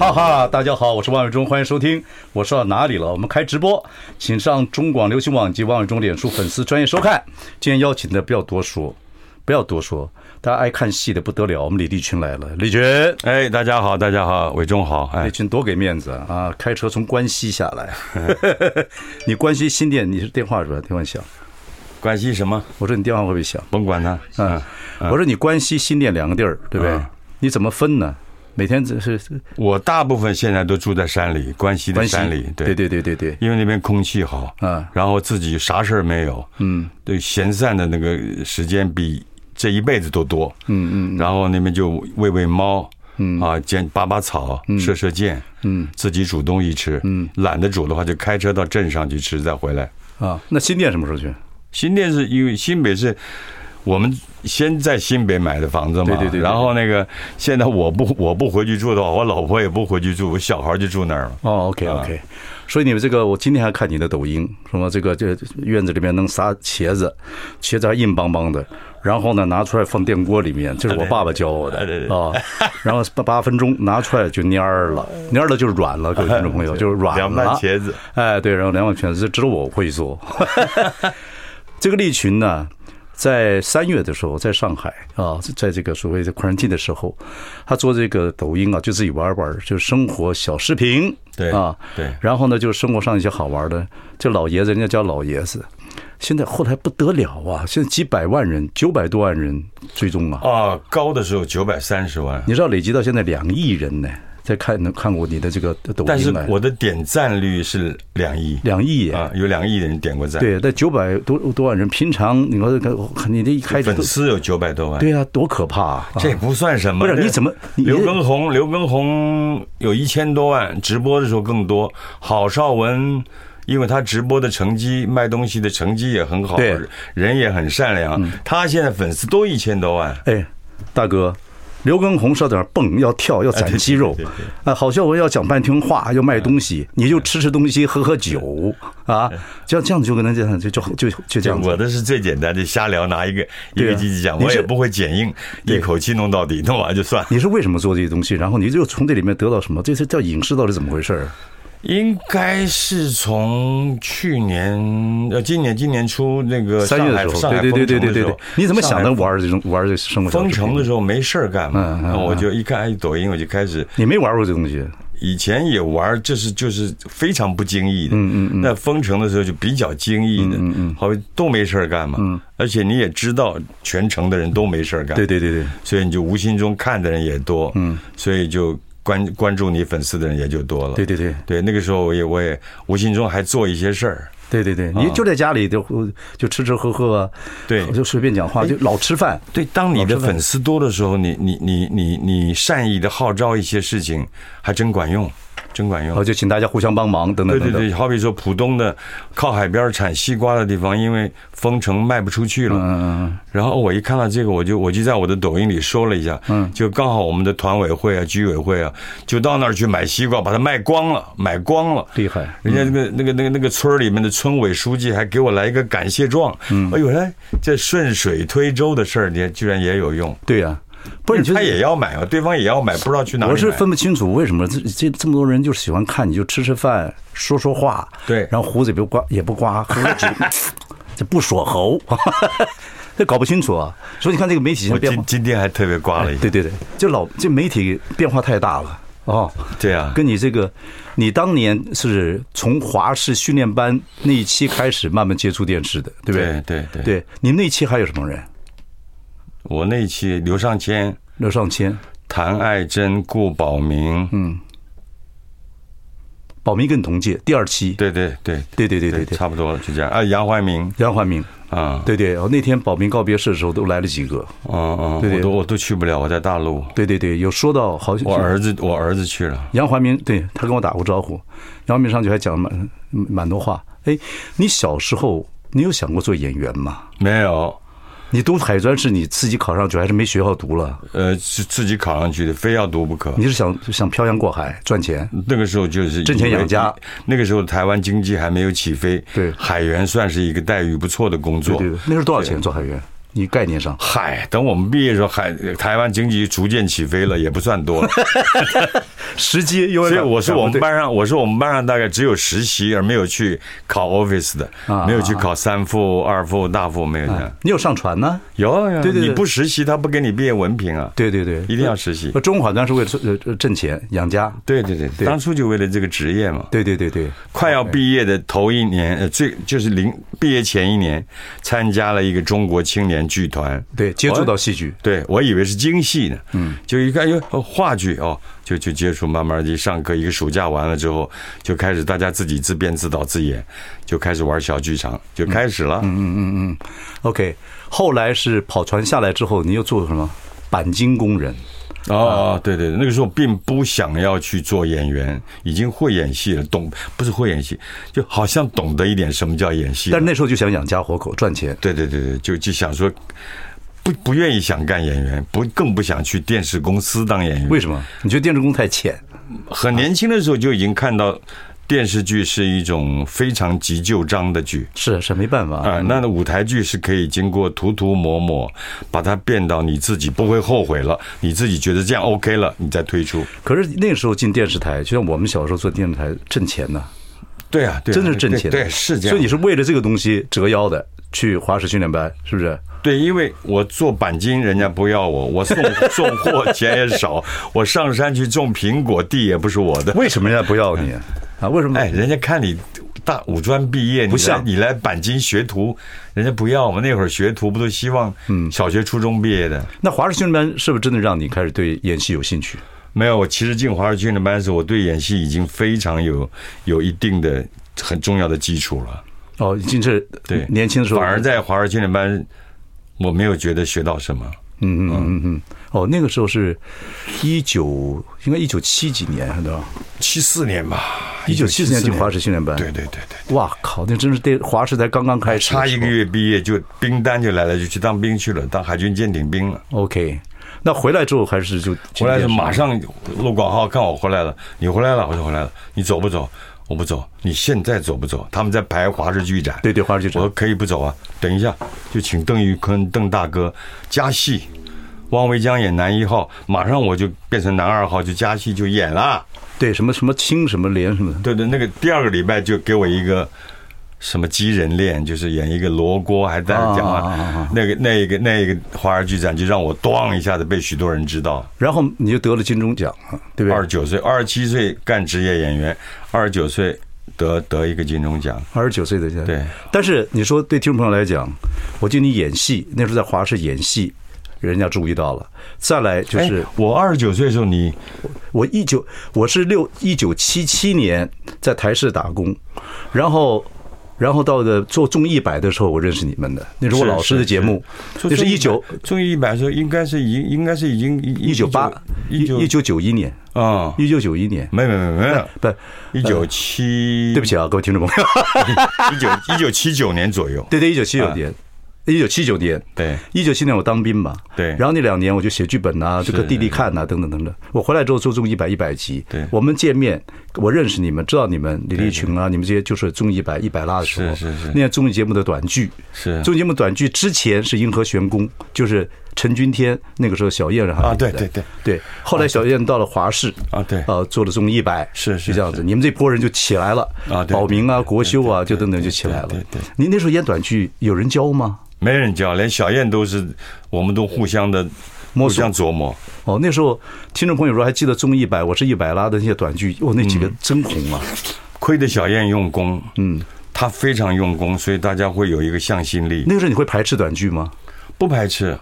哈哈！大家好，我是王伟忠，欢迎收听。我说到哪里了？我们开直播，请上中广流行网及王伟忠脸书粉丝专业收看。今天邀请的不要多说，不要多说，大家爱看戏的不得了。我们李立群来了，李群，哎，大家好，大家好，伟忠好，哎，立群多给面子啊！开车从关西下来，你关西新店，你是电话是吧？电话响，关西什么？我说你电话会不会响？甭管他，嗯，我说你关西新店两个地儿，对不对？你怎么分呢？每天只是，我大部分现在都住在山里，关西的山里，对。对对对对，因为那边空气好，嗯，然后自己啥事儿没有，嗯，对，闲散的那个时间比这一辈子都多，嗯嗯，然后那边就喂喂猫，嗯。啊，捡拔拔草，射射箭，嗯，自己煮东西吃，嗯，懒得煮的话就开车到镇上去吃，再回来。啊，那新店什么时候去？新店是因为新北是。我们先在新北买的房子嘛，对对对。然后那个现在我不我不回去住的话，我老婆也不回去住，我小孩就住那儿了。哦，OK OK。所以你们这个，我今天还看你的抖音，什么这个这院子里面能撒茄子，茄子还硬邦邦的，然后呢拿出来放电锅里面，这是我爸爸教我的 啊。然后八八分钟拿出来就蔫儿了，蔫儿了就软了，各位听众朋友就是软了。凉拌茄子，哎对，然后凉拌茄子，这只有我会做。这个利群呢。在三月的时候，在上海啊，在这个所谓的 quarantine 的时候，他做这个抖音啊，就自己玩玩，就是生活小视频，对啊，对。然后呢，就是生活上一些好玩的。这老爷子，人家叫老爷子，现在后来不得了啊！现在几百万人，九百多万人追踪啊！啊，高的时候九百三十万，你知道累积到现在两亿人呢。在看能看过你的这个抖音，但是我的点赞率是两亿，两亿啊，有两亿的人点过赞。对，但九百多多万人，平常你说你这一开粉丝有九百多万，对啊，多可怕啊！这也不算什么。不是你怎么？刘畊宏，刘畊宏有一千多万，直播的时候更多。郝邵文，因为他直播的成绩、卖东西的成绩也很好，对，人也很善良，他现在粉丝都一千多万。哎，大哥。刘畊宏是在那蹦，要跳，要攒肌肉，啊，郝孝文要讲半天话，要卖东西，你就吃吃东西，喝喝酒，啊，这样这样就跟他这样就就就就这样。我的是最简单的，瞎聊，拿一个一个机器讲，我也不会剪映，一口气弄到底，弄完就算。你是为什么做这些东西？然后你就从这里面得到什么？这是叫影视到底怎么回事？应该是从去年呃，今年今年初那个三月的时候，对对对对对对，你怎么想的玩这种玩这生活？封城的时候没事儿干嘛，我就一看抖音，我就开始。你没玩过这东西？以前也玩，就是就是非常不经意的。嗯嗯嗯。那封城的时候就比较经意的，嗯嗯，好像都没事儿干嘛。嗯。而且你也知道，全城的人都没事儿干。对对对对。所以你就无形中看的人也多。嗯。所以就。关关注你粉丝的人也就多了。对对对对，那个时候我也我也无形中还做一些事儿。对对对，你就在家里就就吃吃喝喝啊，对，就随便讲话，就老吃饭。对，当你的粉丝多的时候，你你你你你善意的号召一些事情，还真管用。真管用，就请大家互相帮忙，等等等等。对对对，好比说浦东的靠海边产西瓜的地方，因为封城卖不出去了。嗯嗯。然后我一看到这个，我就我就在我的抖音里说了一下。嗯。就刚好我们的团委会啊、居委会啊，就到那儿去买西瓜，把它卖光了，买光了。厉害！人家那个那个那个那个村里面的村委书记还给我来一个感谢状。嗯。哎呦，哎，这顺水推舟的事儿，你居然也有用。对呀。不是他也要买啊，对方也要买，不知道去哪里。我是分不清楚为什么这这这么多人就喜欢看，你就吃吃饭，说说话，对，然后胡子也不刮，也不刮，喝酒，这不锁喉，这搞不清楚啊。所以你看这个媒体现在变化，今今天还特别刮了一下，对对对，就老这媒体变化太大了哦。对啊，跟你这个，你当年是从华视训练班那一期开始慢慢接触电视的，对不对？对对对，对你那期还有什么人？我那期刘尚谦、刘尚谦、谭爱珍、顾宝明，嗯，宝明跟你同届，第二期，对对对。对对对对对，差不多了，就这样。啊。杨怀民，杨怀民，啊，对对，我，那天宝明告别式的时候都来了几个，啊啊，我都我都去不了，我在大陆。对对对，有说到好像我儿子我儿子去了，杨怀民对他跟我打过招呼，杨怀民上去还讲了蛮蛮多话。哎，你小时候你有想过做演员吗？没有。你读海专是你自己考上去，还是没学校读了？呃，是自己考上去的，非要读不可。你是想想漂洋过海赚钱？那个时候就是挣钱养家。那个时候台湾经济还没有起飞，对，海员算是一个待遇不错的工作。对对，那时候多少钱做海员？你概念上，嗨，等我们毕业的时候，海台湾经济逐渐起飞了，也不算多了。实际因为所以我是我们班上，我是我们班上大概只有实习而没有去考 office 的，没有去考三副、二副、大副，没有这样。你有上传呢？有有，对对，你不实习他不给你毕业文凭啊。对对对，一定要实习。中华当时为了呃挣钱养家。对对对，当初就为了这个职业嘛。对对对对，快要毕业的头一年，呃，最就是临毕业前一年，参加了一个中国青年剧团。对，接触到戏剧。对，我以为是京戏呢。嗯，就一看哟，话剧哦。就就接触，慢慢的上课，一个暑假完了之后，就开始大家自己自编自导自演，就开始玩小剧场，就开始了。嗯嗯嗯嗯。OK，后来是跑船下来之后，你又做什么？钣金工人。哦，对对对，那个时候并不想要去做演员，已经会演戏了，懂不是会演戏，就好像懂得一点什么叫演戏。但是那时候就想养家活口赚钱。对对对对，就就想说。不不愿意想干演员，不更不想去电视公司当演员。为什么？你觉得电视公司太浅？很年轻的时候就已经看到电视剧是一种非常急就章的剧。是是没办法啊。那舞台剧是可以经过涂涂抹抹，把它变到你自己不会后悔了，你自己觉得这样 OK 了，你再推出。可是那个时候进电视台，就像我们小时候做电视台挣钱呢。对啊，真的是挣钱。对，是这样。所以你是为了这个东西折腰的，去华师训练班，是不是？对，因为我做钣金，人家不要我；我送 送货钱也少；我上山去种苹果，地也不是我的。为什么人家不要你啊？为什么？哎，人家看你大五专毕业，不像你来钣金学徒，人家不要我们那会儿学徒不都希望嗯小学初中毕业的？那华视训练班是不是真的让你开始对演戏有兴趣？没有，我其实进华视训练班的时候，我对演戏已经非常有有一定的很重要的基础了。哦，已经是对年轻的时候，反而在华视训练班。我没有觉得学到什么。嗯嗯嗯嗯。哦，那个时候是一九，应该一九七几年，对吧？七四年吧。一九七四年进华师训练班。对对对对。哇靠！那真是对华师才刚刚开始，差一个月毕业就兵单就来了，就去当兵去了，当海军舰艇兵了。OK，那回来之后还是就回来就马上陆广浩，看我回来了，你回来了，我就回来了，你走不走？我不走，你现在走不走？他们在排华视剧展。对对，华视剧展。我说可以不走啊，等一下就请邓玉坤邓大哥加戏，汪维江演男一号，马上我就变成男二号，就加戏就演了。对，什么什么青什么莲什么。对对，那个第二个礼拜就给我一个。什么鸡人恋，就是演一个罗锅，还在讲啊，那个那个那个华尔剧展，就让我咣一下子被许多人知道，然后你就得了金钟奖，对不对？二十九岁，二十七岁干职业演员，二十九岁得得一个金钟奖，二十九岁的对。但是你说对听众朋友来讲，我记得你演戏那时候在华视演戏，人家注意到了。再来就是我二十九岁的时候，你我一九我是六一九七七年在台视打工，然后。然后到的做综艺一百的时候，我认识你们的，那是我老师的节目，那是一九综艺一百的时候，应该是已应该是已经一九八一一九九一年。啊，一九九一年，没没没没。有，不一九七，对不起啊，各位听众朋友，一九一九七九年左右，对对，一九七九年。一九七九年，对，一九七年我当兵嘛，对，然后那两年我就写剧本呐，就给弟弟看呐，等等等等。我回来之后做综艺一百一百集，对，我们见面，我认识你们，知道你们李立群啊，你们这些就是综艺百一百拉的时候，是是是，那综艺节目的短剧，是。综艺节目短剧之前是银河玄宫，就是陈君天那个时候小燕让他啊，对对对。对，后来小燕到了华视啊，对，呃，做了综艺百，是是这样子，你们这波人就起来了啊，保明啊，国修啊，就等等就起来了。对对，您那时候演短剧有人教吗？没人教，连小燕都是，我们都互相的互相琢磨。哦，那时候听众朋友说还记得综艺一百，我是一百拉的那些短剧，哦，那几个真红啊！亏得小燕用功，嗯，她非常用功，所以大家会有一个向心力。那个时候你会排斥短剧吗？不排斥，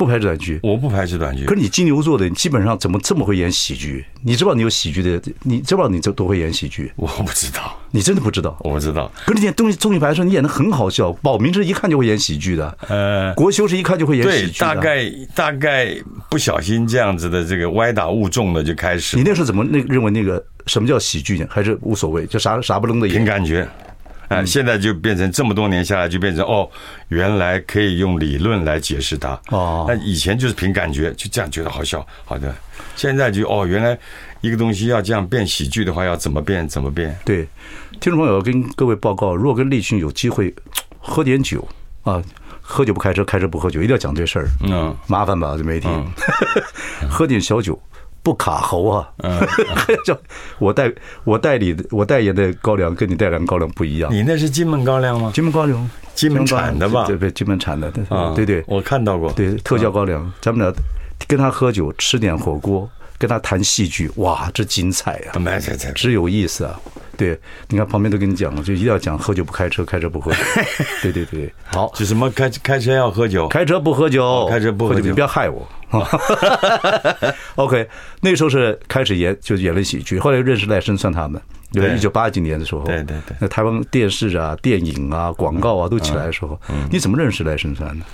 不排斥短剧，我不排斥短剧。可是你金牛座的，你基本上怎么这么会演喜剧？你知道你有喜剧的，你知道你这都会演喜剧？我不知道，你真的不知道？我不知道。可是你演东西综艺牌的时候，你演的很好笑。保明是一看就会演喜剧的，呃，国修是一看就会演喜剧的。对，大概大概不小心这样子的这个歪打误中的就开始。你那时候怎么那认为那个什么叫喜剧呢？还是无所谓，就啥啥不愣的演？凭感觉。啊，现在就变成这么多年下来，就变成哦，原来可以用理论来解释它。哦，那以前就是凭感觉，就这样觉得好笑。好的，现在就哦，原来一个东西要这样变喜剧的话，要怎么变？怎么变？对，听众朋友跟各位报告，如果跟立群有机会喝点酒啊，喝酒不开车，开车不喝酒，一定要讲这事儿。嗯，麻烦吧，这媒体，喝点小酒。不卡喉啊！嗯，叫我代我代理的，我代言的高粱跟你代言高粱不一样。你那是金门高粱吗？金门高粱，金门产的吧？对对，金门产的。对对，我看到过。对，特效高粱，咱们俩跟他喝酒，吃点火锅，跟他谈戏剧，哇，这精彩啊！没错，真有意思啊！对，你看旁边都跟你讲了，就一定要讲喝酒不开车，开车不喝酒。对对对，好，就什么开开车要喝酒，开车不喝酒，开车不喝酒，你不要害我。OK，那时候是开始演，就演了喜剧。后来又认识赖声川他们，对，一九八几年的时候，对对对，那台湾电视啊、电影啊、广告啊都起来的时候，你怎么认识赖声川的？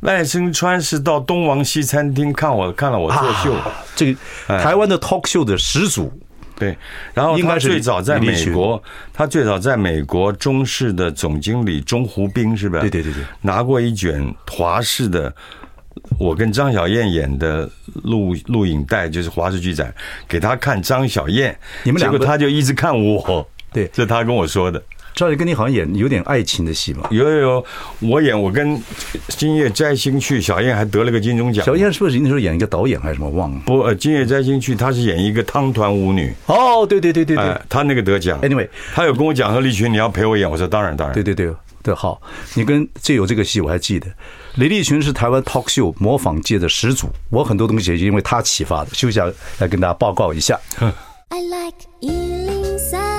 赖声川是到东王西餐厅看我，看了我作秀，这个台湾的 talk show 的始祖。对，然后他最早在美国，他最早在美国中视的总经理钟湖斌是吧？对对对对，拿过一卷华视的。我跟张小燕演的录录影带就是华视剧展，给他看张小燕，你们两个，结果他就一直看我。对，这是他跟我说的。张小燕跟你好像演有点爱情的戏嘛？有有有，我演我跟今夜摘星去，小燕还得了个金钟奖。小燕是不是那时候演一个导演还是什么忘了？不，呃，今夜摘星去，她是演一个汤团舞女。哦，对对对对对，她那个得奖。Anyway，她有跟我讲说，立群你要陪我演，我说当然当然。对对对对，好，你跟这有这个戏我还记得。李立群是台湾 talk show 模仿界的始祖，我很多东西也是因为他启发的。休息下来跟大家报告一下。I like 103, I like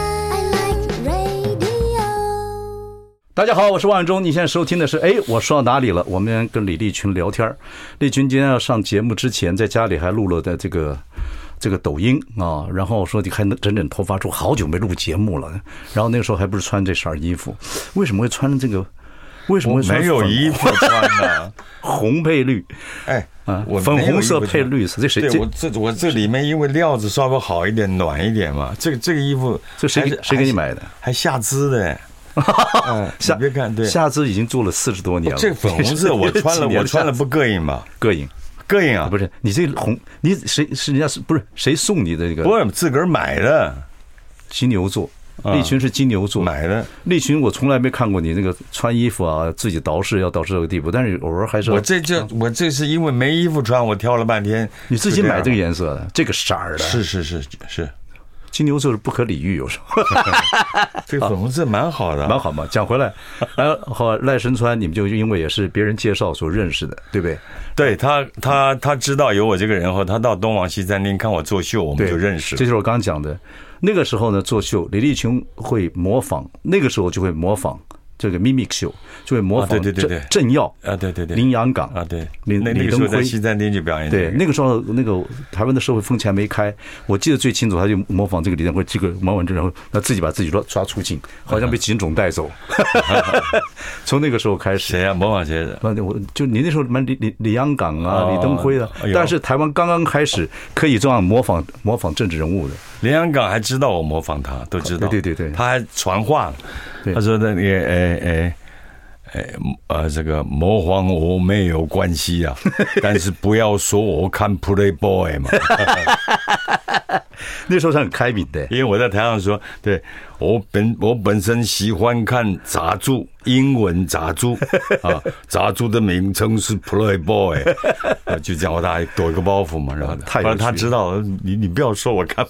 大家好，我是王永忠，你现在收听的是哎，我说到哪里了？我们跟李立群聊天。立群今天要上节目之前，在家里还录了的这个这个抖音啊，然后说你还能整整头发，说好久没录节目了。然后那个时候还不是穿这身衣服，为什么会穿这个？为什么没有衣服穿呢？红配绿，哎啊，粉红色配绿色，这谁？对，我这我这里面因为料子稍微好一点，暖一点嘛。这个这个衣服，这谁谁给你买的？还下肢的，下别看，对，下肢已经做了四十多年了。这 粉红色我穿了，我穿了不膈应吗？膈应，膈应啊！不是你这红，你谁是人家是不是谁送你的这个？不是自个儿买的，金牛座。立群是金牛座买的。立群，我从来没看过你那个穿衣服啊，自己捯饬要捯饬这个地步。但是偶尔还是我这这我这是因为没衣服穿，我挑了半天。你自己买这个颜色的，这个色儿的。是是是是，金牛座是不可理喻，有时候。这个粉红色蛮好的，蛮好嘛。讲回来，然后赖声川，你们就因为也是别人介绍所认识的，对不对？对他，他他知道有我这个人后，他到东王西餐厅看我作秀，我们就认识。这就是我刚刚讲的。那个时候呢，作秀，李立群会模仿，那个时候就会模仿。这个 mimic show 就会模仿郑郑耀啊，对对对，林洋港啊，对，李李登辉西餐厅去表演。对，那个时候那个台湾的社会风气还没开，我记得最清楚，他就模仿这个李登辉，这个模仿之后，他自己把自己抓抓出境，好像被警总带走。从那个时候开始，谁啊？模仿谁的？我就你那时候什么李李李洋港啊，李登辉啊，但是台湾刚刚开始可以这样模仿模仿政治人物的。林洋港还知道我模仿他，都知道。对对对对，他还传话。他说：“那个，哎哎哎，呃，这个模仿我没有关系啊，但是不要说我看 Playboy 嘛。”那时候是很开明的，因为我在台上说，对我本我本身喜欢看杂志，英文杂志 啊，杂志的名称是 Playboy，就这样，我大概躲一个包袱嘛，然后他他知道，你你不要说我看。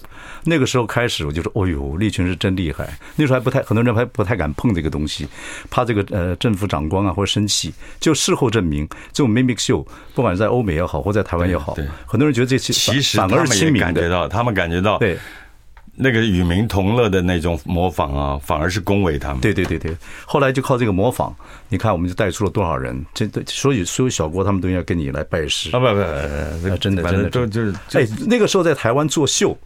那个时候开始，我就说，哦呦，立群是真厉害。那时候还不太，很多人还不太敢碰这个东西，怕这个呃政府长官啊或者生气。就事后证明，这种 mimic show，不管是在欧美也好，或在台湾也好，很多人觉得这其实反而是亲民的。他们感觉到，他们感觉到，对，那个与民同乐的那种模仿啊，反而是恭维他们。对对对对，后来就靠这个模仿，你看我们就带出了多少人，这所以所有小郭他们都应该跟你来拜师啊！不不不，真的真的都就是哎，那个时候在台湾做秀，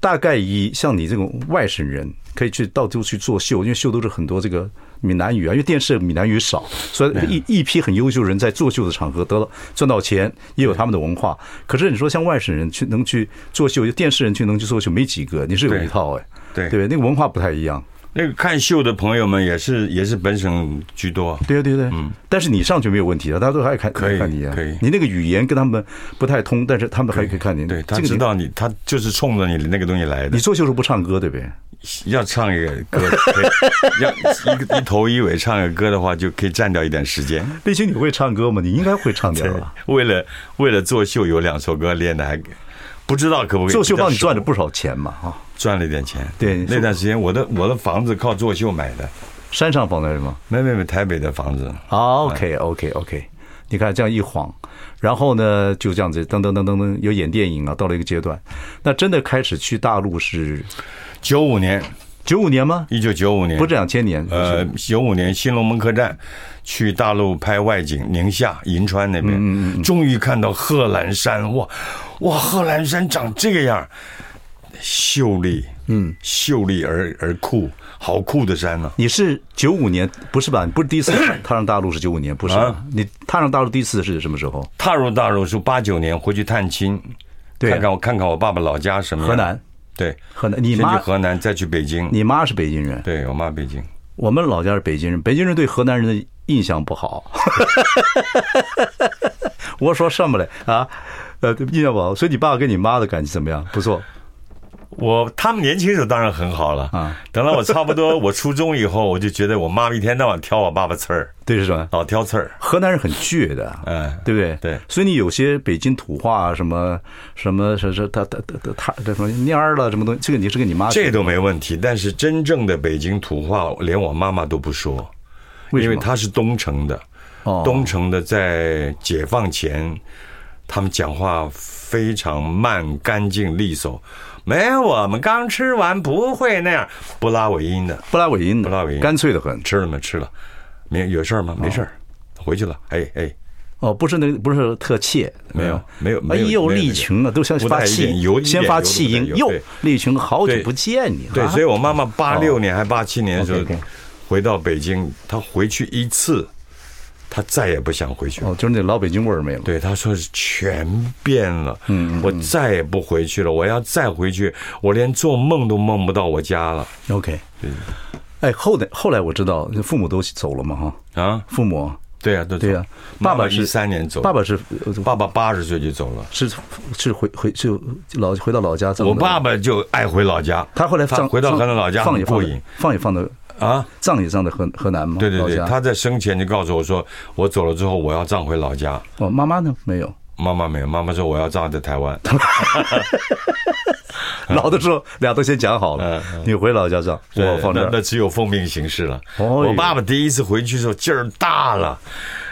大概以像你这种外省人可以去到处去做秀，因为秀都是很多这个。闽南语啊，因为电视闽南语少，所以一一批很优秀的人在作秀的场合得到赚到钱，也有他们的文化。可是你说像外省人去能去作秀，就电视人去能去作秀，没几个。你是有一套哎，对对，那个文化不太一样。那个看秀的朋友们也是也是本省居多。对对对，嗯。但是你上去没有问题的，大家都还看可以看你啊，可以。你那个语言跟他们不太通，但是他们还可以看你。对，他知道你，他就是冲着你的那个东西来的。你做秀时候不唱歌对不对？要唱一个歌，要一一头一尾唱一个歌的话，就可以占掉一点时间。立青，你会唱歌吗？你应该会唱点吧？为了为了做秀，有两首歌练的还不知道可不可以？作秀帮你赚了不少钱嘛？哈，赚了一点钱。对，那段时间我的我的房子靠作秀买的，山上房子是吗？没没没，台北的房子。OK OK OK，你看这样一晃，然后呢就这样子噔噔噔噔噔，有演电影啊，到了一个阶段，那真的开始去大陆是。九五年，九五年吗？一九九五年，不是两千年。呃，九五年新龙门客栈去大陆拍外景，宁夏银川那边，嗯嗯，终于看到贺兰山，哇哇，贺兰山长这个样，秀丽，嗯，秀丽而而酷，好酷的山呢。你是九五年，不是吧？你不是第一次 踏上大陆是九五年，不是？你踏上大陆第一次是什么时候？踏入大陆是八九年，回去探亲，对，看看我看看我爸爸老家什么样。河南。对，河南，你妈去河南，再去北京。你妈是北京人，对我妈北京。我们老家是北京人，北京人对河南人的印象不好。我说什么嘞？啊，呃，印象不好。所以你爸跟你妈的感情怎么样？不错。我他们年轻时候当然很好了啊，等到我差不多 我初中以后，我就觉得我妈一天到晚挑我爸爸刺儿，对是吧？老挑刺儿。河南人很倔的，嗯，对不对？对，所以你有些北京土话什么什么什么他他他他这什么蔫儿了什么东西，这个你是跟你妈这都没问题。但是真正的北京土话，连我妈妈都不说，因为她是东城的，哦东城的在解放前，他们讲话非常慢、干净、利索。没有，我们刚吃完，不会那样，不拉尾音的，不拉尾音的，不拉尾音，干脆的很。吃了吗？吃了，没有事儿吗？没事儿，回去了。哎哎，哦，不是那，不是特切，没有没有。哎呦，立群啊，都像发气，先发气音。哟，立群，好久不见你。对，所以我妈妈八六年还八七年的时候回到北京，她回去一次。他再也不想回去了。哦，就是那老北京味儿没了。对，他说是全变了。嗯，我再也不回去了。我要再回去，我连做梦都梦不到我家了。OK。对。哎，后来后来我知道，父母都走了嘛，哈。啊，父母。对呀，对对呀。爸爸是三年走。爸爸是，爸爸八十岁就走了。是是回回就老回到老家。我爸爸就爱回老家。他后来放回到河南老家，放也放放也放的。啊，葬也葬在河河南吗？对对对，他在生前就告诉我说，我走了之后我要葬回老家。哦，妈妈呢？没有，妈妈没有。妈妈说我要葬在台湾。老的时候俩都先讲好了，你回老家葬，我放这。那只有奉命行事了。哦我爸爸第一次回去的时候劲儿大了，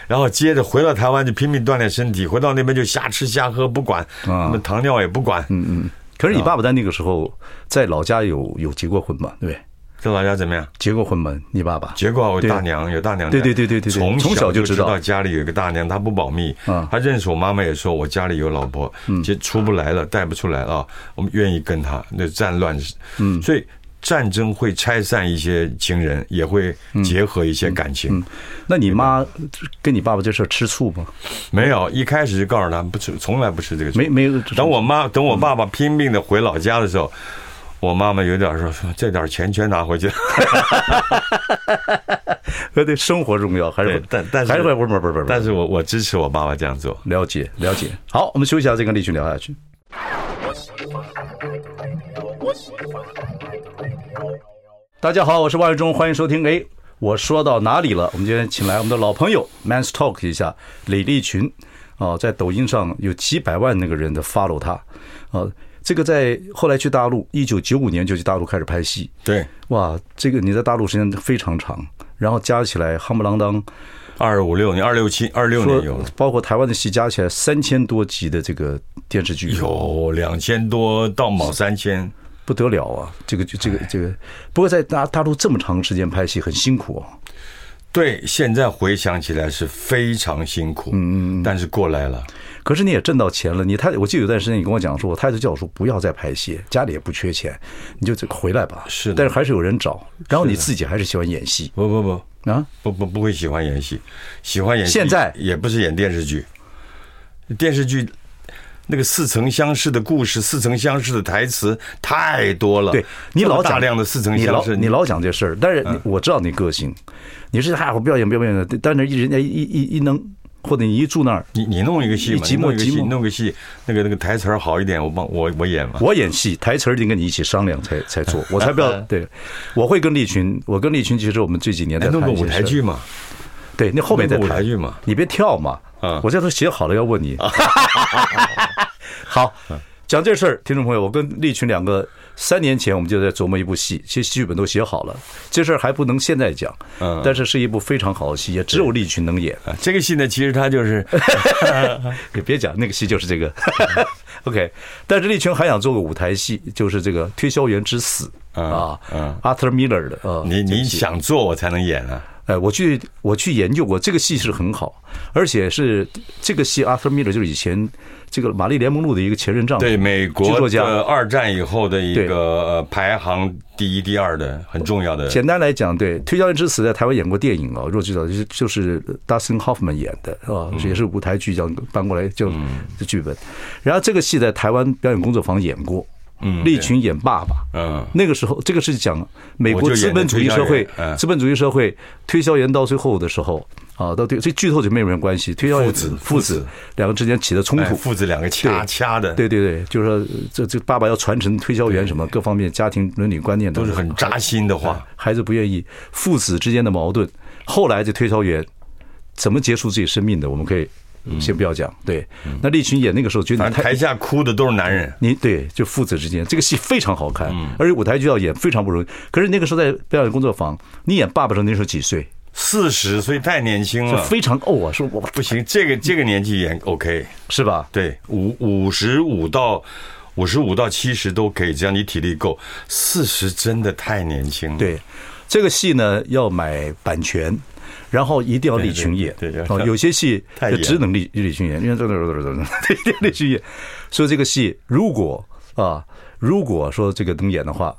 然后接着回到台湾就拼命锻炼身体，回到那边就瞎吃瞎喝，不管那糖尿也不管。嗯嗯。可是你爸爸在那个时候在老家有有结过婚吧？对。在老家怎么样？结过婚吗？你爸爸结过，我大娘有大娘。对对对对对，从小就知道家里有一个大娘，她不保密。啊，他认识我妈妈也说，我家里有老婆，就出不来了，带不出来啊。我们愿意跟她那战乱，嗯，所以战争会拆散一些情人，也会结合一些感情。那你妈跟你爸爸这事吃醋吗？没有，一开始就告诉他不吃，从来不吃这个醋。没没有。等我妈等我爸爸拼命的回老家的时候。我妈妈有点说说这点钱全拿回去，呃，对，生活重要还是但但是还是不不不不，但是我我支持我妈妈这样做，了解了解。好，我们休息一下，再跟立群聊下去。大家好，我是万忠，欢迎收听。哎，我说到哪里了？我们今天请来我们的老朋友，Man's Talk 一下，李立群啊，在抖音上有几百万那个人的 follow 他啊。这个在后来去大陆，一九九五年就去大陆开始拍戏。对，哇，这个你在大陆时间非常长，然后加起来夯不啷当，二五六年、二六七、二六年有，包括台湾的戏加起来三千多集的这个电视剧，有两千多到卯三千。不得了啊！这个就这个这个，不过在大大陆这么长时间拍戏很辛苦啊。对，现在回想起来是非常辛苦，嗯嗯，但是过来了。可是你也挣到钱了，你太我记得有段时间你跟我讲说，我太太叫我说不要再拍戏，家里也不缺钱，你就回来吧。是，但是还是有人找，然后你自己还是喜欢演戏。不不不啊，不不不会喜欢演戏，喜欢演戏现在也不是演电视剧，电视剧那个似曾相识的故事，似曾相识的台词太多了。对，你老大量的似曾相识，你老讲这事儿，但是我知道你个性，你是嗨我不要演不要演的，但是人家一一一能。或者你一住那儿，你你弄一个戏嘛，寂寞寂寞。弄个戏，那个那个台词好一点，我帮我我演嘛。我演戏。台词儿得跟你一起商量才才做，我才不要 对。我会跟立群，我跟立群其实我们这几年在弄个舞台剧嘛，对，那后面在舞台剧嘛，你别跳嘛，啊，我这都写好了要问你。好，讲这事儿，听众朋友，我跟立群两个。三年前我们就在琢磨一部戏，其实剧本都写好了，这事儿还不能现在讲，嗯，但是是一部非常好的戏，也只有立群能演。啊这个戏呢，其实他就是，你别讲那个戏就是这个，OK。但是立群还想做个舞台戏，就是这个《推销员之死》啊，嗯，Arthur Miller 的啊，你你想做我才能演啊。哎，我去我去研究过这个戏是很好，而且是这个戏 Arthur Miller 就是以前。这个玛丽莲梦露的一个前任丈夫，对美国的二战以后的一个排行第一、第二的很重要的。简单来讲，对《推销员之死》在台湾演过电影啊，若知道就是就是 Dustin Hoffman 演的，是吧？也是舞台剧，这样搬过来就的剧本。然后这个戏在台湾表演工作坊演过。嗯，立群演爸爸。嗯，那个时候，这个是讲美国资本主义社会，资本主义社会推销员到最后的时候啊，到对这剧透就没有人关系。推销员父子父子两个之间起的冲突，父子两个掐掐的，对对对，就是说这这爸爸要传承推销员什么各方面家庭伦理观念都是很扎心的话，孩子不愿意，父子之间的矛盾，后来这推销员怎么结束自己生命的，我们可以。先不要讲，对，那立群演那个时候觉得台下哭的都是男人，你对，就父子之间这个戏非常好看，而且舞台剧要演非常不容易。可是那个时候在表演工作坊，你演爸爸的时候那时候几岁？四十岁太年轻了，非常哦我，说我不行，这个这个年纪演 OK 是吧？对，五五十五到五十五到七十都可以，只要你体力够。四十真的太年轻了。对，这个戏呢要买版权。然后一定要立群演，哦，有些戏只能立立群演，因为这这这这这立群演。所以这个戏如果啊，如果说这个能演的话。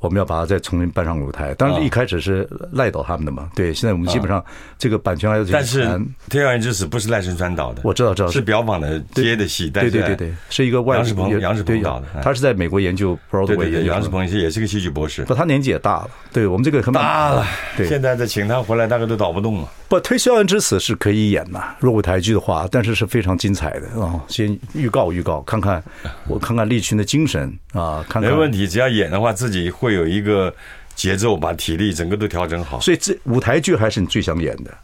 我们要把它再重新搬上舞台。当然，一开始是赖导他们的嘛。对，现在我们基本上这个版权还有。但是《推销员之死》不是赖声川导的，我知道，知道是表榜的接的戏。对对对对，是一个外。杨世鹏，杨世鹏导的，他是在美国研究 Broadway。杨世鹏也是个戏剧博士。不，他年纪也大了。对我们这个很大了。对，现在再请他回来，大概都导不动了。不，《推销员之死》是可以演的，如果舞台剧的话，但是是非常精彩的啊！先预告预告，看看我看看立群的精神啊，看看。没问题，只要演的话，自己会有一个。节奏把体力整个都调整好，所以这舞台剧还是你最想演的，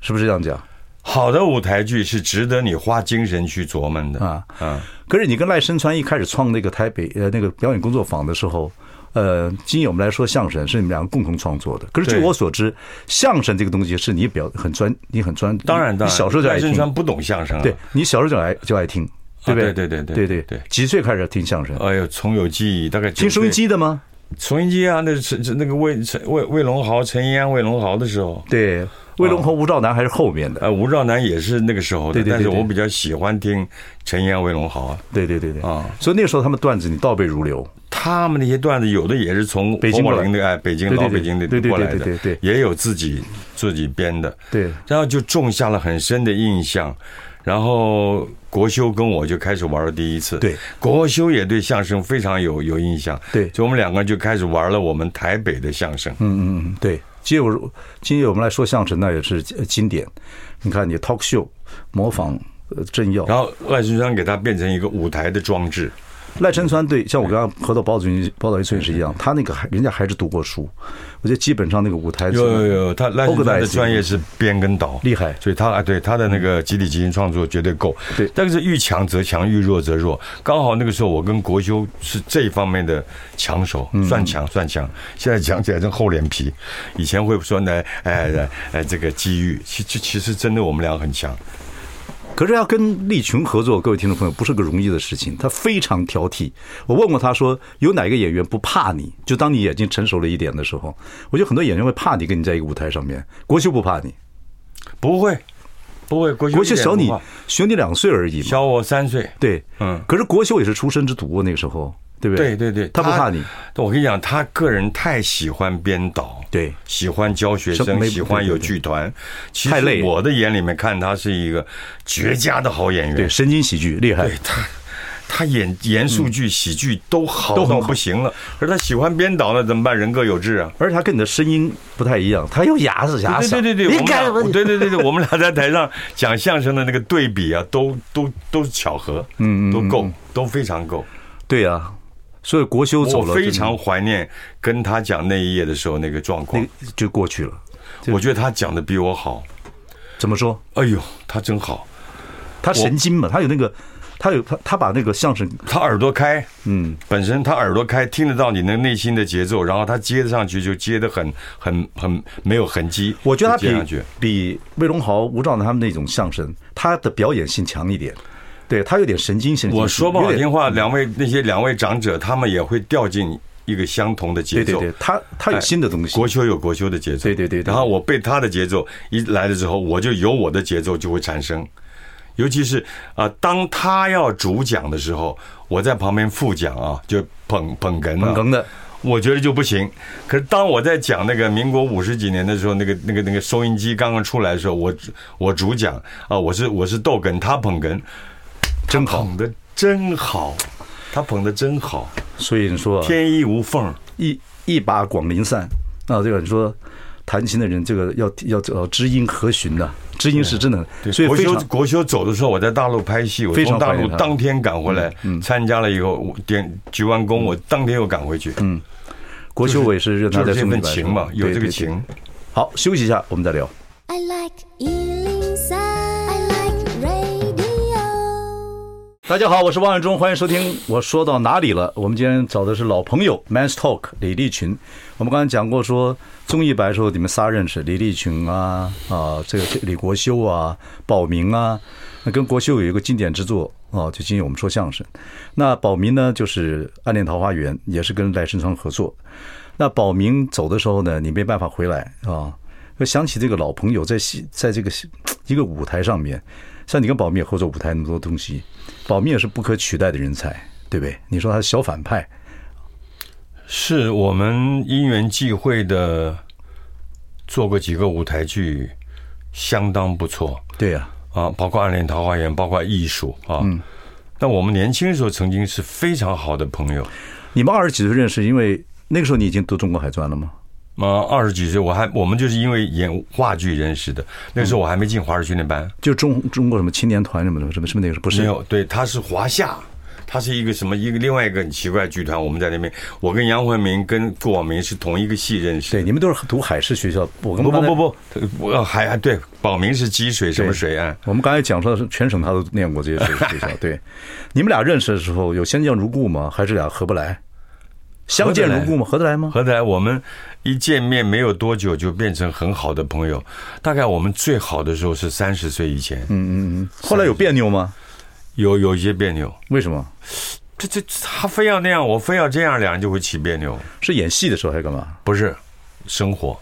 是不是这样讲？好的舞台剧是值得你花精神去琢磨的啊。啊，可是你跟赖声川一开始创那个台北呃那个表演工作坊的时候，呃，今天我们来说相声是你们两个共同创作的。可是据我所知，相声这个东西是你表很专，你很专。当然，当然，你小时候就爱听。赖声川不懂相声，对你小时候就爱就爱听，对不对？对对对对对对。几岁开始听相声？哎呦，从有记忆，大概听收音机的吗？收音机啊，那陈那个魏陈魏魏龙豪、陈一安、魏龙豪的时候，对，魏龙豪、吴兆南还是后面的。呃，吴兆南也是那个时候的，对对对。但是我比较喜欢听陈一安、魏龙豪啊。对对对对啊，所以那时候他们段子你倒背如流。他们那些段子有的也是从北京过来的，哎，北京老北京的过来的，对对，也有自己自己编的，对，然后就种下了很深的印象。然后国修跟我就开始玩了第一次，对，国修也对相声非常有有印象，对，就我们两个人就开始玩了我们台北的相声，嗯嗯嗯，对，今天我今天我们来说相声，那也是经典。你看你 talk show 模仿政要，然后赖声川给他变成一个舞台的装置。赖声川对，像我刚刚合到包子云、包子云是一样，他那个还人家还是读过书，我觉得基本上那个舞台有有有，他赖声川的专业是编跟导厉害，所以他啊对他的那个集体即兴创作绝对够。对，但是遇强则强，遇弱则弱，刚好那个时候我跟国修是这一方面的强手，算强算强。现在讲起来真厚脸皮，以前会说呢，哎哎这个机遇，其其其实真的我们俩很强。可是要跟利群合作，各位听众朋友，不是个容易的事情。他非常挑剔。我问过他说，有哪个演员不怕你？就当你眼睛成熟了一点的时候，我觉得很多演员会怕你，跟你在一个舞台上面。国修不怕你，不会，不会。国修，国修小你，小你两岁而已，小我三岁。对，嗯。可是国修也是出生之犊，那个时候。对不对？对对对，他不怕你。我跟你讲，他个人太喜欢编导，对，喜欢教学生，喜欢有剧团。太累。我的眼里面看他是一个绝佳的好演员，对，神经喜剧厉害。对他，他演严肃剧、喜剧都好到不行了。可是他喜欢编导呢，怎么办？人各有志啊。而且他跟你的声音不太一样，他有哑子哑嗓。对对对对，我们俩，对对对对，我们俩在台上讲相声的那个对比啊，都都都是巧合，嗯，都够，都非常够。对呀。所以国修走了，我非常怀念跟他讲那一页的时候那个状况，就过去了。我觉得他讲的比我好，怎么说？哎呦，他真好，他神经嘛，他有那个，他有他他把那个相声，他耳朵开，嗯，本身他耳朵开，听得到你那内心的节奏，然后他接得上去就接的很很很没有痕迹。我觉得他比比魏龙豪、吴兆南他们那种相声，他的表演性强一点。对他有点神经神经。我说不好听话，两位那些两位长者，他们也会掉进一个相同的节奏。对对对，他他有新的东西。国修有国修的节奏。对对对。然后我被他的节奏一来了之后，我就有我的节奏就会产生。尤其是啊，当他要主讲的时候，我在旁边副讲啊，就捧捧哏捧哏的，我觉得就不行。可是当我在讲那个民国五十几年的时候，那个那个那个收音机刚刚出来的时候，我我主讲啊，我是我是逗哏，他捧哏。真捧的真好，他捧的真好，所以你说天衣无缝，一一把广陵散那，这个你说弹琴的人，这个要要要知音何寻呢，知音是真的。所以国修国修走的时候，我在大陆拍戏，我从大陆当天赶回来，参加了以后点鞠完躬，我当天又赶回去。嗯，国修我也是认他的这份情嘛，有这个情。好，休息一下，我们再聊。大家好，我是王伟忠，欢迎收听。我说到哪里了？我们今天找的是老朋友 Man's Talk 李立群。我们刚才讲过说，综艺白的时候，你们仨认识，李立群啊啊，这个李国修啊，宝明啊。那跟国修有一个经典之作啊，就今天我们说相声。那宝明呢，就是《暗恋桃花源》，也是跟赖声川合作。那宝明走的时候呢，你没办法回来啊。我想起这个老朋友在戏，在这个一个舞台上面。像你跟宝明也合作舞台那么多东西，宝密也是不可取代的人才，对不对？你说他是小反派，是我们因缘际会的做过几个舞台剧，相当不错。对呀，啊，包括《暗恋桃花源》，包括艺术啊。嗯。那我们年轻的时候曾经是非常好的朋友。你们二十几岁认识，因为那个时候你已经读中国海专了吗？啊，二十几岁，我还我们就是因为演话剧认识的。那时候我还没进华视训练班，就中中国什么青年团什么的，什么什么那个是不是？没有，对，他是华夏，他是一个什么一个另外一个很奇怪的剧团。我们在那边，我跟杨惠民跟顾广明是同一个系认识。对，你们都是读海事学校。我跟不不不不，我还对，保明是积水什么水啊？我们刚才讲说的是全省他都念过这些学校。对，你们俩认识的时候有相见如故吗？还是俩合不来？相见如故吗？合得来吗？合得来。我们一见面没有多久就变成很好的朋友。大概我们最好的时候是三十岁以前。嗯嗯嗯。后来有别扭吗？有有一些别扭。为什么？这这他非要那样，我非要这样，两人就会起别扭。是演戏的时候还是干嘛？不是，生活。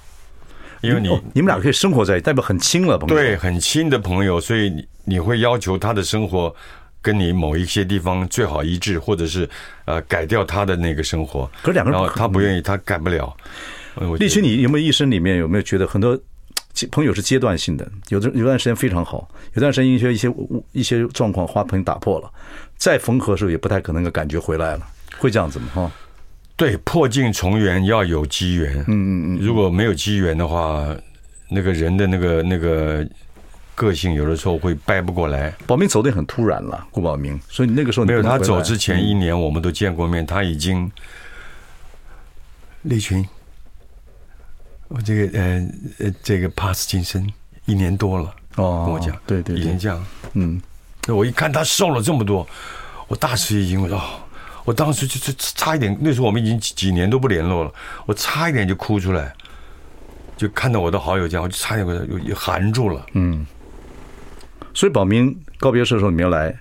因为你你们俩可以生活在，代表很亲了朋友。对，很亲的朋友，所以你你会要求他的生活。跟你某一些地方最好一致，或者是呃改掉他的那个生活。可是两个人，然后他不愿意，他改不了。立群，你有没有一生里面有没有觉得很多 朋友是阶段性的？有的有段时间非常好，有段时间一些一些一些状况花盆打破了，再缝合的时候也不太可能个感觉回来了，会这样子吗？哈，对，破镜重圆要有机缘。嗯嗯嗯，如果没有机缘的话，那个人的那个那个。个性有的时候会掰不过来。宝明走的很突然了，顾宝明，所以那个时候没有他走之前一年，我们都见过面，他已经。立群，我这个呃呃，这个帕斯金森一年多了哦，跟我讲，对对，已经这样，嗯，我一看他瘦了这么多，我大吃一惊，我说，我当时就就差一点，那时候我们已经几年都不联络了，我差一点就哭出来，就看到我的好友这样，我就差点给他又含住了，嗯。所以宝明告别式的时候你没有来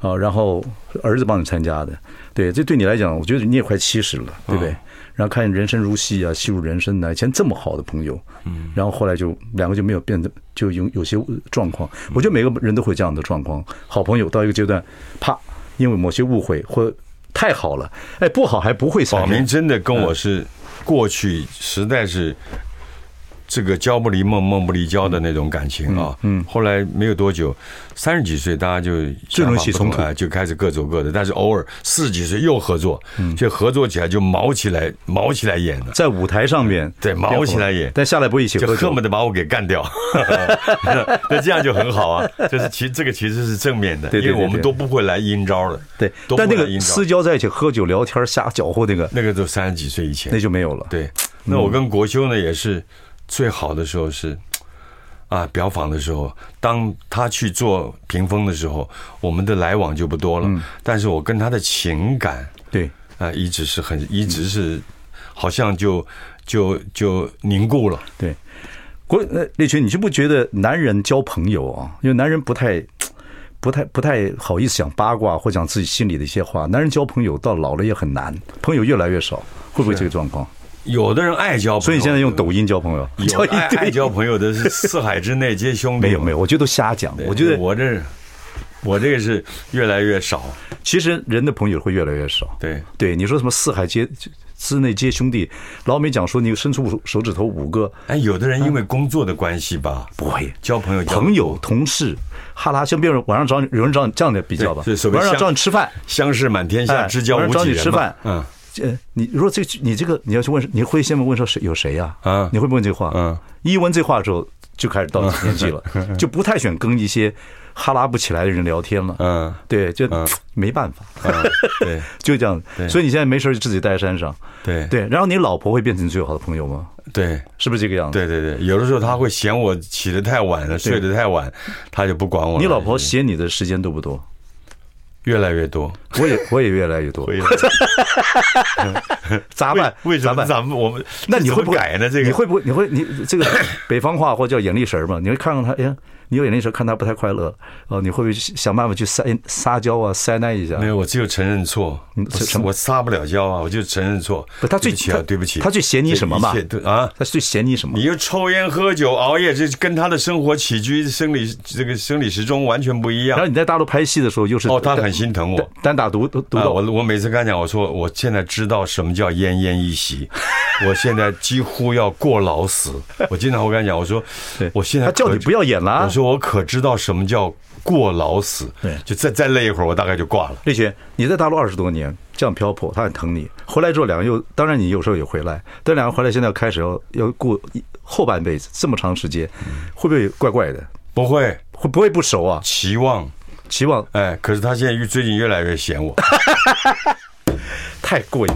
啊，然后儿子帮你参加的，对，这对你来讲，我觉得你也快七十了，对不对？然后看人生如戏啊，戏如人生啊，以前这么好的朋友，嗯，然后后来就两个就没有变得就有有些状况。我觉得每个人都会这样的状况，好朋友到一个阶段，啪，因为某些误会或太好了，哎，不好还不会。宝明真的跟我是过去实在是。这个交不离梦，梦不离交的那种感情啊，嗯，后来没有多久，三十几岁大家就最容易起冲突，就开始各走各的。但是偶尔四十几岁又合作，嗯，就合作起来就毛起来，毛起来演的，在舞台上面对毛起来演，但下来不一起，就恨不得把我给干掉。那这样就很好啊，就是其实这个其实是正面的，因为我们都不会来阴招的，对。但那个私交在一起喝酒聊天瞎搅和那个，那个都三十几岁以前，那就没有了。对，那我跟国修呢也是。最好的时候是啊，表访的时候，当他去做屏风的时候，我们的来往就不多了。嗯，但是我跟他的情感，对啊，一直是很，一直是好像就就就凝固了。对，国呃，立群，你就不觉得男人交朋友啊？因为男人不太、不太、不太好意思讲八卦或讲自己心里的一些话。男人交朋友到老了也很难，朋友越来越少，会不会这个状况？有的人爱交朋友，所以你现在用抖音交朋友。有爱爱交朋友的是四海之内皆兄弟。没有没有，我觉得都瞎讲。我觉得我这我这个是越来越少。其实人的朋友会越来越少。对对，你说什么四海皆之内皆兄弟？老美讲说你伸出手指头五个。哎，有的人因为工作的关系吧，不会交朋友。朋友同事，哈拉，像别人晚上找你，有人找你这样的比较吧。晚上找你吃饭，相识满天下，知交无几人。找你吃饭，嗯。呃，你如果这你这个你要去问，你会先问问说谁有谁呀？啊，你会不会问这话？嗯，一问这话的时候，就开始到年纪了，就不太喜欢跟一些哈拉不起来的人聊天了。嗯，对，就没办法。对，就这样。所以你现在没事就自己待在山上。对对，然后你老婆会变成你最好的朋友吗？对，是不是这个样子？对对对，有的时候他会嫌我起得太晚了，睡得太晚，他就不管我。你老婆嫌你的时间多不多？越来越多，我也我也越来越多，咋 办？为什么咱们我们那你会不改呢？这个你会不会？你会你这个北方话或叫眼力神嘛？你会看看他，哎。你有眼泪时候看他不太快乐，哦，你会不会想办法去撒撒娇啊，塞奶一下？没有，我只有承认错。我撒不了娇啊，我就承认错。不，他最起啊，对不起，他最嫌你什么嘛？啊，他最嫌你什么？你又抽烟喝酒熬夜，这跟他的生活起居生理这个生理时钟完全不一样。然后你在大陆拍戏的时候，又是哦，他很心疼我，单打独独斗。我我每次跟他讲，我说我现在知道什么叫奄奄一息，我现在几乎要过劳死。我经常会跟他讲，我说，我现在他叫你不要演了，我说我可知道。什么叫过劳死？对，就再再累一会儿，我大概就挂了。立群，你在大陆二十多年这样漂泊，他很疼你。回来之后，两个又当然你有时候也回来，但两个回来现在要开始要要过后半辈子这么长时间，会不会怪怪的？不会，会不会不熟啊？期望，期望。哎，可是他现在越最近越来越嫌我，太过瘾。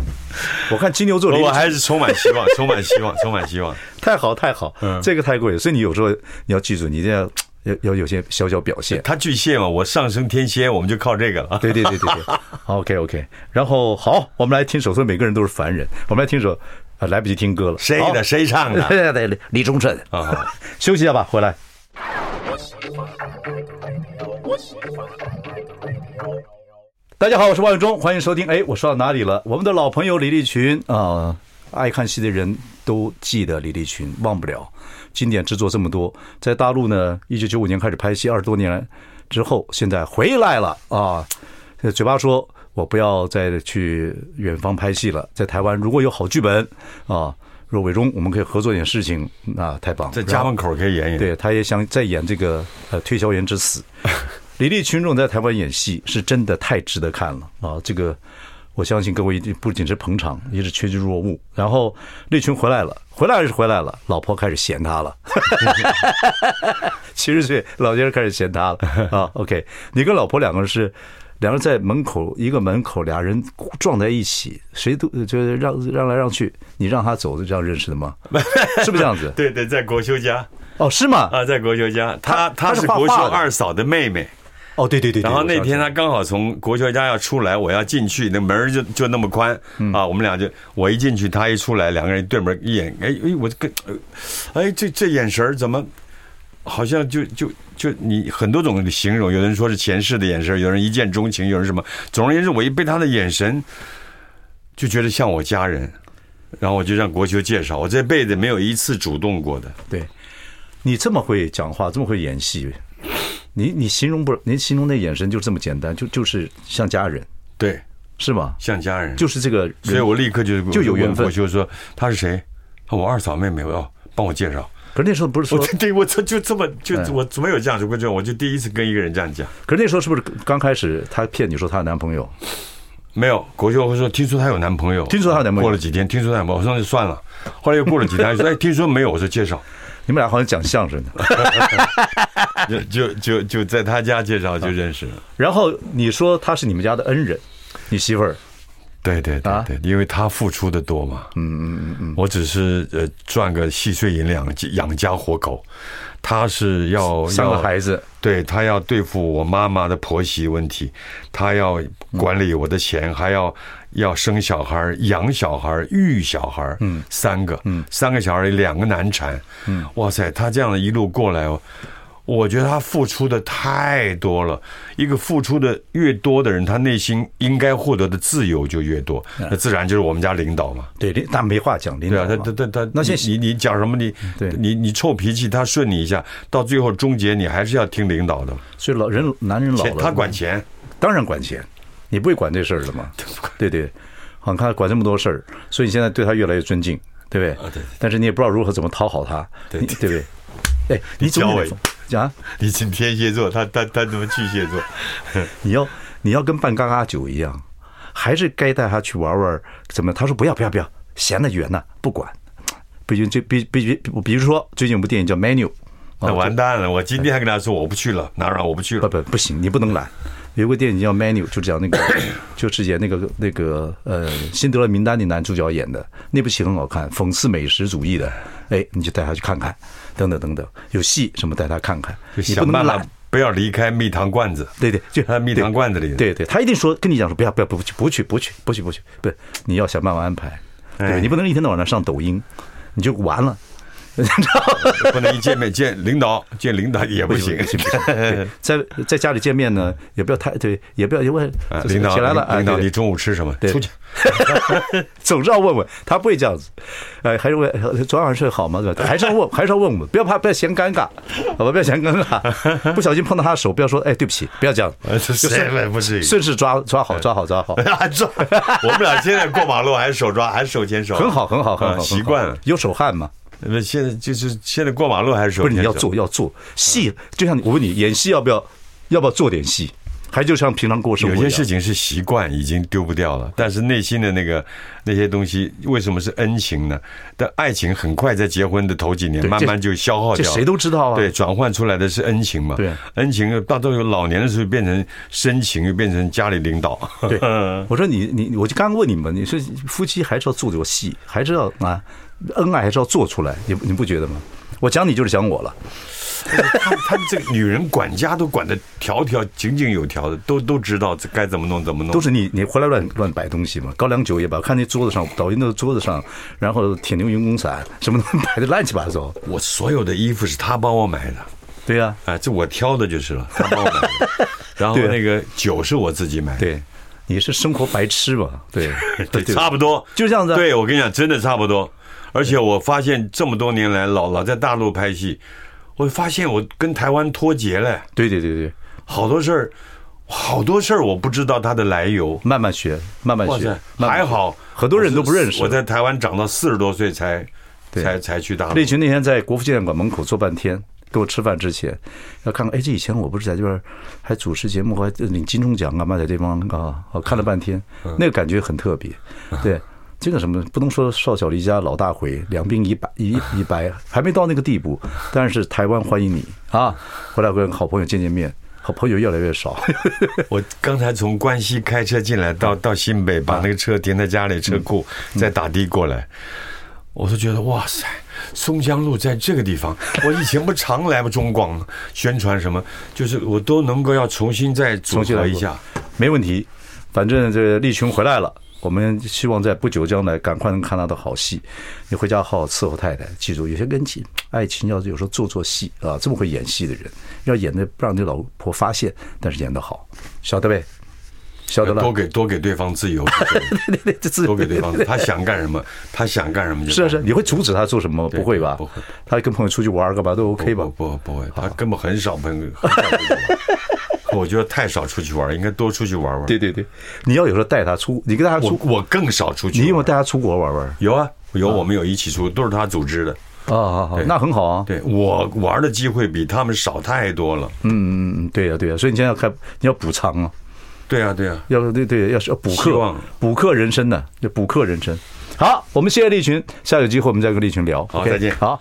我看金牛座，我还是充满希望，充满希望，充满希望。太好，太好，嗯，这个太过瘾。所以你有时候你要记住，你这样。要要有有些小小表现，他巨蟹嘛，我上升天蝎，我们就靠这个了。对对对对对，OK OK。然后好，我们来听首，所以每个人都是凡人。我们来听首，啊，来不及听歌了。谁的？谁唱的？对对对，李宗盛。啊，休息一下吧，回来。大家好，我是万永忠，欢迎收听。哎，我说到哪里了？我们的老朋友李立群啊，爱看戏的人都记得李立群，忘不了。经典之作这么多，在大陆呢，一九九五年开始拍戏，二十多年之后，现在回来了啊！嘴巴说我不要再去远方拍戏了，在台湾如果有好剧本啊，若伟忠我们可以合作点事情，那太棒了。在家门口可以演演。对，他也想再演这个呃推销员之死。李立群众在台湾演戏是真的太值得看了啊！这个。我相信各位一定不仅是捧场，也是趋之若鹜。然后立群回来了，回来还是回来了，老婆开始嫌他了。七十岁老先生开始嫌他了啊。OK，你跟老婆两个人是两个人在门口一个门口，俩人撞在一起，谁都就是让让来让去，你让他走，就这样认识的吗？是不是这样子？对对，在国修家。哦，是吗？啊，在国修家，他他是国修二嫂的妹妹。哦，对对对，然后那天他刚好从国学家要出来，我要进去，那门就就那么宽啊，我们俩就我一进去，他一出来，两个人对门一眼，哎哎，我这个，哎这这眼神怎么好像就就就你很多种的形容，有人说是前世的眼神，有人一见钟情，有人什么。总而言之，我一被他的眼神，就觉得像我家人，然后我就让国修介绍，我这辈子没有一次主动过的。对，你这么会讲话，这么会演戏，你你形容不？您形容那眼神就这么简单，就就是像家人，对，是吗？像家人，就是这个，所以我立刻就就有缘分。我就说他是谁？我二嫂妹妹，我要帮我介绍。可是那时候不是说，我对我这就这么就我没有这样子过，这我就第一次跟一个人这样讲。可是那时候是不是刚开始他骗你说他有男朋友？没有，国秀会说听说她有男朋友，听说她有男朋友。过了几天，听说她有男朋友，我说那就算了。后来又过了几天，说哎，听说没有，我说介绍。你们俩好像讲相声的，就就就就在他家介绍就认识了。然后你说他是你们家的恩人，你媳妇儿。对对对对，因为他付出的多嘛，嗯嗯嗯嗯，我只是呃赚个细碎银两养家活口，他是要三个孩子，对他要对付我妈妈的婆媳问题，他要管理我的钱，还要要生小孩、养小孩、育小孩，嗯，三个，嗯，三个小孩两个难产，嗯，哇塞，他这样的一路过来哦。我觉得他付出的太多了。一个付出的越多的人，他内心应该获得的自由就越多。那自然就是我们家领导嘛。对，但没话讲。领导对啊，他他他他，那些你你讲什么？你对你你臭脾气，他顺你一下，到最后终结，你还是要听领导的。所以老人男人老了，他管钱，当然管钱。你不会管这事儿的嘛？对对，好，你看他管这么多事儿，所以你现在对他越来越尊敬，对不对？啊对。但是你也不知道如何怎么讨好他，对对不对？哎，你教我。讲，你请天蝎座，他他他怎么巨蟹座？你要你要跟办嘎嘎酒一样，还是该带他去玩玩？怎么？他说不要不要不要，闲的远呢，不管。毕竟这比比比，比如说最近有部电影叫《Menu》，那完蛋了！我今天还跟他说我不去了，哪儿我不去了。不不不行，你不能懒。有个电影叫《Menu》，就讲那个 就是演那个那个呃《辛德勒名单》的男主角演的那部戏很好看，讽刺美食主义的。哎，你就带他去看看。等等等等，有戏什么带他看看，你不能懒，不要离开蜜糖罐子。对对，就在蜜糖罐子里。对对，他一定说跟你讲说不要不要不去不去不去不去不去，不，你要想办法安排。对，你不能一天到晚上上抖音，你就完了。不能一见面见领导，见领导也不行。在在家里见面呢，也不要太对，也不要问领导起来了。领导，你中午吃什么？出去。总是要问问，他不会这样子。哎，还是问昨晚上睡好吗？还是要问，还是要问问，不要怕，不要嫌尴尬，好吧？不要嫌尴尬。不小心碰到他的手，不要说哎，对不起，不要这样。谁不是？顺势抓抓好，抓好，抓好。抓！我们俩现在过马路还是手抓，还是手牵手？很好，很好，很好，习惯了。有手汗吗？那现在就是现在过马路还是说不是你要做要做戏，就像我问你演戏要不要要不要做点戏，还就像平常过生活。有些事情是习惯已经丢不掉了，但是内心的那个那些东西为什么是恩情呢？但爱情很快在结婚的头几年慢慢就消耗掉，谁都知道啊。对，转换出来的是恩情嘛？对，恩情到都有老年的时候变成深情，又变成家里领导。对，我说你你我就刚问你们，你说夫妻还是要做做戏，还是要啊？恩爱还是要做出来，你你不觉得吗？我讲你就是讲我了。他他这个女人管家都管的条条井井有条的，都都知道这该怎么弄怎么弄。都是你你回来乱乱摆东西嘛？高粱酒也摆，看那桌子上，抖音的桌子上，然后铁牛云公伞什么都摆的乱七八糟。我所有的衣服是他帮我买的，对呀，哎，这我挑的就是了，他帮我买的。然后那个酒是我自己买的。对，你是生活白痴吧？对 对，差不多就这样子。对，我跟你讲，真的差不多。而且我发现这么多年来，老老在大陆拍戏，我发现我跟台湾脱节了。对对对对，好多事儿，好多事儿我不知道它的来由。慢慢学，慢慢学，还好很多人都不认识。我在台湾长到四十多岁才才才去大陆。立群那天在国父纪念馆门口坐半天，跟我吃饭之前要看看。哎，这以前我不是在这边还主持节目，还领金钟奖干嘛，在这方啊，我看了半天，那个感觉很特别。对。这个什么不能说少小离家老大回，两鬓已白已已白，还没到那个地步。但是台湾欢迎你啊！回来跟好朋友见见面，好朋友越来越少。我刚才从关西开车进来，到到新北，把那个车停在家里车库，再打的过来，我都觉得哇塞，松江路在这个地方，我以前不常来不中广宣传什么，就是我都能够要重新再组合一下，没问题。反正这个立群回来了。我们希望在不久将来赶快能看他的好戏。你回家好好伺候太太，记住有些跟情爱情要是有时候做做戏啊，这么会演戏的人，要演的不让你老婆发现，但是演的好，晓得呗？晓得了。多给多给对方自由，对对对，这自由多给对方，他想干什么，他想干什么就是啊是，你会阻止他做什么？不会吧？不会。他跟朋友出去玩干嘛都 OK 吧？不不不会，他根本很少朋友。我觉得太少出去玩，应该多出去玩玩。对对对，你要有时候带他出，你跟他出，我更少出去。你有没有带他出国玩玩？有啊，有，我们有一起出，都是他组织的。啊啊啊，那很好啊。对，我玩的机会比他们少太多了。嗯嗯嗯，对呀对呀，所以你现在要开，你要补偿啊。对啊对啊，要对对要是要补课，补课人生呢，要补课人生。好，我们谢谢立群，下有机会我们再跟立群聊。好，再见。好。